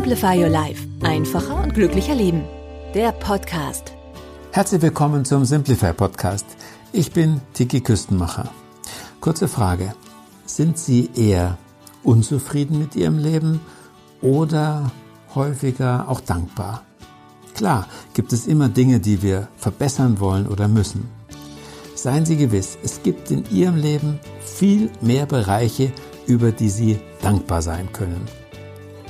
Simplify Your Life. Einfacher und glücklicher Leben. Der Podcast. Herzlich willkommen zum Simplify Podcast. Ich bin Tiki Küstenmacher. Kurze Frage. Sind Sie eher unzufrieden mit ihrem Leben oder häufiger auch dankbar. Klar gibt es immer Dinge, die wir verbessern wollen oder müssen. Seien Sie gewiss, es gibt in Ihrem Leben viel mehr Bereiche, über die Sie dankbar sein können.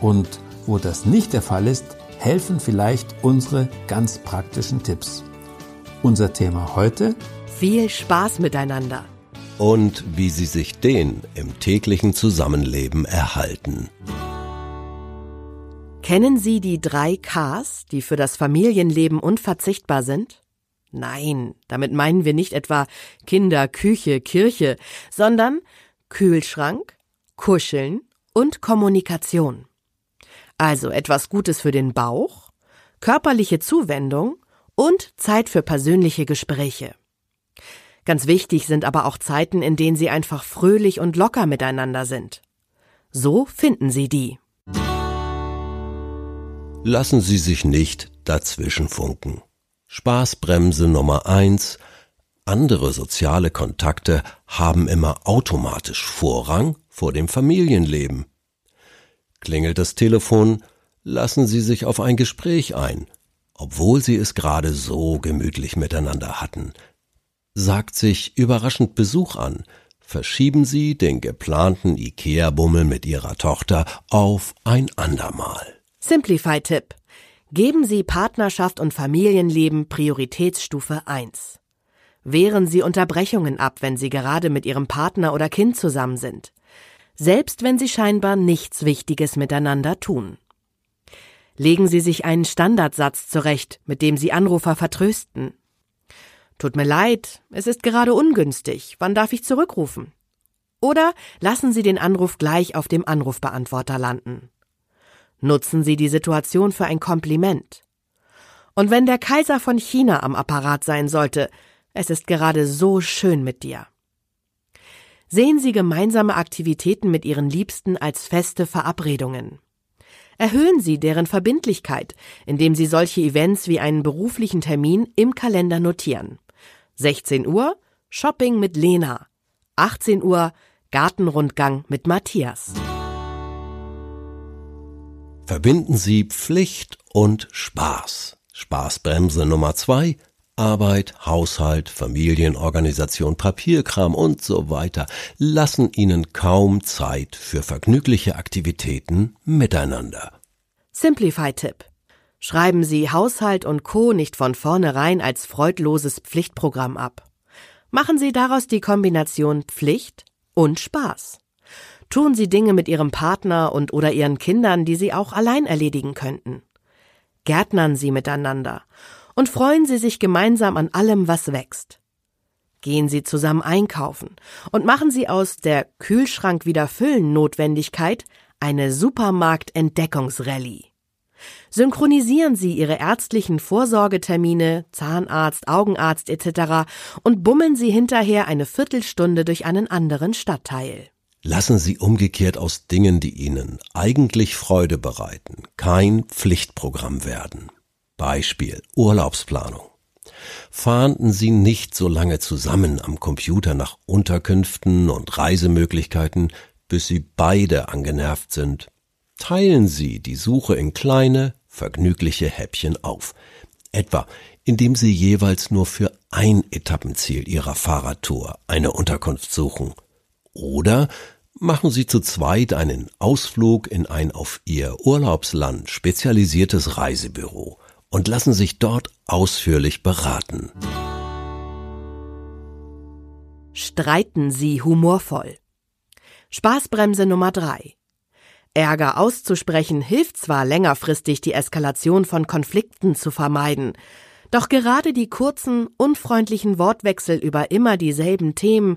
Und wo das nicht der Fall ist, helfen vielleicht unsere ganz praktischen Tipps. Unser Thema heute? Viel Spaß miteinander und wie sie sich den im täglichen Zusammenleben erhalten. Kennen Sie die drei Ks, die für das Familienleben unverzichtbar sind? Nein, damit meinen wir nicht etwa Kinder, Küche, Kirche, sondern Kühlschrank, Kuscheln und Kommunikation. Also etwas Gutes für den Bauch, körperliche Zuwendung und Zeit für persönliche Gespräche. Ganz wichtig sind aber auch Zeiten, in denen sie einfach fröhlich und locker miteinander sind. So finden Sie die. Lassen Sie sich nicht dazwischenfunken. Spaßbremse Nummer eins. Andere soziale Kontakte haben immer automatisch Vorrang vor dem Familienleben. Klingelt das Telefon, lassen Sie sich auf ein Gespräch ein, obwohl Sie es gerade so gemütlich miteinander hatten – sagt sich überraschend Besuch an, verschieben Sie den geplanten IKEA-Bummel mit Ihrer Tochter auf ein andermal. Simplify-Tipp. Geben Sie Partnerschaft und Familienleben Prioritätsstufe 1. Wehren Sie Unterbrechungen ab, wenn Sie gerade mit Ihrem Partner oder Kind zusammen sind. Selbst wenn Sie scheinbar nichts Wichtiges miteinander tun. Legen Sie sich einen Standardsatz zurecht, mit dem Sie Anrufer vertrösten. Tut mir leid, es ist gerade ungünstig. Wann darf ich zurückrufen? Oder lassen Sie den Anruf gleich auf dem Anrufbeantworter landen. Nutzen Sie die Situation für ein Kompliment. Und wenn der Kaiser von China am Apparat sein sollte, es ist gerade so schön mit dir. Sehen Sie gemeinsame Aktivitäten mit Ihren Liebsten als feste Verabredungen. Erhöhen Sie deren Verbindlichkeit, indem Sie solche Events wie einen beruflichen Termin im Kalender notieren. 16 Uhr Shopping mit Lena. 18 Uhr Gartenrundgang mit Matthias. Verbinden Sie Pflicht und Spaß. Spaßbremse Nummer zwei Arbeit, Haushalt, Familienorganisation, Papierkram und so weiter lassen Ihnen kaum Zeit für vergnügliche Aktivitäten miteinander. Simplify-Tipp. Schreiben Sie Haushalt und Co. nicht von vornherein als freudloses Pflichtprogramm ab. Machen Sie daraus die Kombination Pflicht und Spaß. Tun Sie Dinge mit Ihrem Partner und oder Ihren Kindern, die Sie auch allein erledigen könnten. Gärtnern Sie miteinander und freuen Sie sich gemeinsam an allem, was wächst. Gehen Sie zusammen einkaufen und machen Sie aus der Kühlschrank wieder füllen Notwendigkeit eine Supermarkt-Entdeckungsrallye. Synchronisieren Sie Ihre ärztlichen Vorsorgetermine, Zahnarzt, Augenarzt etc. und bummeln Sie hinterher eine Viertelstunde durch einen anderen Stadtteil. Lassen Sie umgekehrt aus Dingen, die Ihnen eigentlich Freude bereiten, kein Pflichtprogramm werden. Beispiel Urlaubsplanung. Fahnden Sie nicht so lange zusammen am Computer nach Unterkünften und Reisemöglichkeiten, bis Sie beide angenervt sind teilen Sie die Suche in kleine, vergnügliche Häppchen auf. Etwa, indem Sie jeweils nur für ein Etappenziel Ihrer Fahrradtour eine Unterkunft suchen. Oder machen Sie zu zweit einen Ausflug in ein auf Ihr Urlaubsland spezialisiertes Reisebüro und lassen sich dort ausführlich beraten. Streiten Sie humorvoll. Spaßbremse Nummer drei. Ärger auszusprechen hilft zwar längerfristig, die Eskalation von Konflikten zu vermeiden, doch gerade die kurzen, unfreundlichen Wortwechsel über immer dieselben Themen,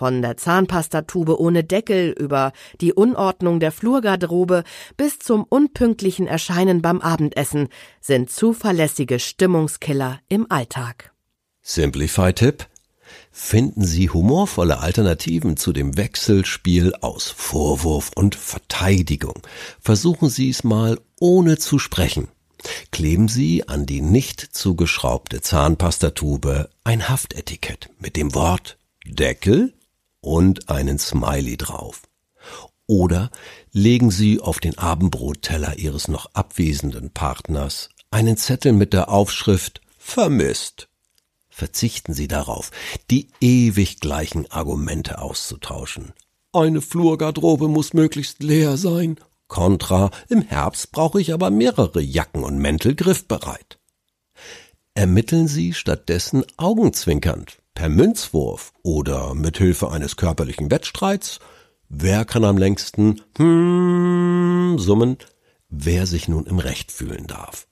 von der Zahnpastatube ohne Deckel über die Unordnung der Flurgarderobe bis zum unpünktlichen Erscheinen beim Abendessen, sind zuverlässige Stimmungskiller im Alltag. Simplify-Tipp Finden Sie humorvolle Alternativen zu dem Wechselspiel aus Vorwurf und Verteidigung. Versuchen Sie es mal ohne zu sprechen. Kleben Sie an die nicht zugeschraubte Zahnpastatube ein Haftetikett mit dem Wort Deckel und einen Smiley drauf. Oder legen Sie auf den Abendbrotteller Ihres noch abwesenden Partners einen Zettel mit der Aufschrift Vermisst. Verzichten Sie darauf, die ewig gleichen Argumente auszutauschen. Eine Flurgarderobe muss möglichst leer sein. Contra, im Herbst brauche ich aber mehrere Jacken und Mäntel griffbereit. Ermitteln Sie stattdessen augenzwinkernd, per Münzwurf oder mit Hilfe eines körperlichen Wettstreits, wer kann am längsten hm summen, wer sich nun im Recht fühlen darf.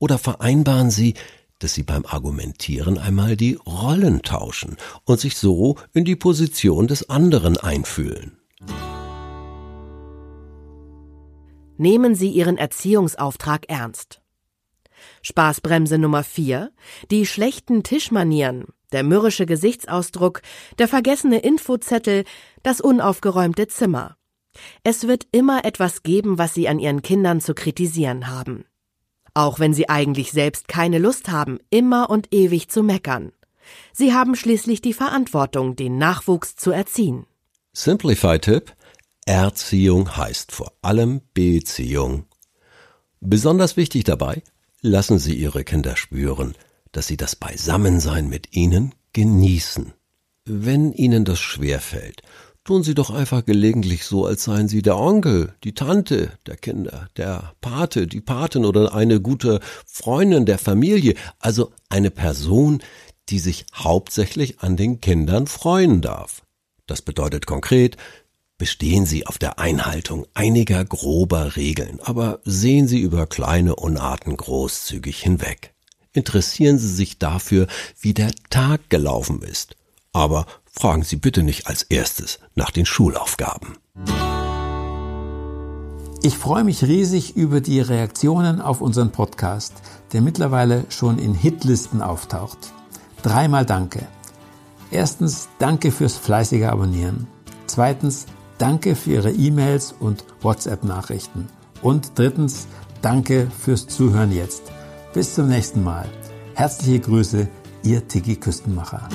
Oder vereinbaren Sie, dass sie beim Argumentieren einmal die Rollen tauschen und sich so in die Position des anderen einfühlen. Nehmen Sie Ihren Erziehungsauftrag ernst. Spaßbremse Nummer 4. Die schlechten Tischmanieren, der mürrische Gesichtsausdruck, der vergessene Infozettel, das unaufgeräumte Zimmer. Es wird immer etwas geben, was Sie an Ihren Kindern zu kritisieren haben auch wenn sie eigentlich selbst keine Lust haben, immer und ewig zu meckern. Sie haben schließlich die Verantwortung, den Nachwuchs zu erziehen. Simplify-Tipp Erziehung heißt vor allem Beziehung. Besonders wichtig dabei, lassen Sie Ihre Kinder spüren, dass Sie das Beisammensein mit ihnen genießen. Wenn Ihnen das schwerfällt, Tun Sie doch einfach gelegentlich so, als seien Sie der Onkel, die Tante der Kinder, der Pate, die Patin oder eine gute Freundin der Familie, also eine Person, die sich hauptsächlich an den Kindern freuen darf. Das bedeutet konkret, bestehen Sie auf der Einhaltung einiger grober Regeln, aber sehen Sie über kleine Unarten großzügig hinweg. Interessieren Sie sich dafür, wie der Tag gelaufen ist, aber fragen Sie bitte nicht als erstes nach den Schulaufgaben. Ich freue mich riesig über die Reaktionen auf unseren Podcast, der mittlerweile schon in Hitlisten auftaucht. Dreimal Danke. Erstens Danke fürs fleißige Abonnieren. Zweitens Danke für Ihre E-Mails und WhatsApp-Nachrichten. Und drittens Danke fürs Zuhören jetzt. Bis zum nächsten Mal. Herzliche Grüße, Ihr Tiki Küstenmacher.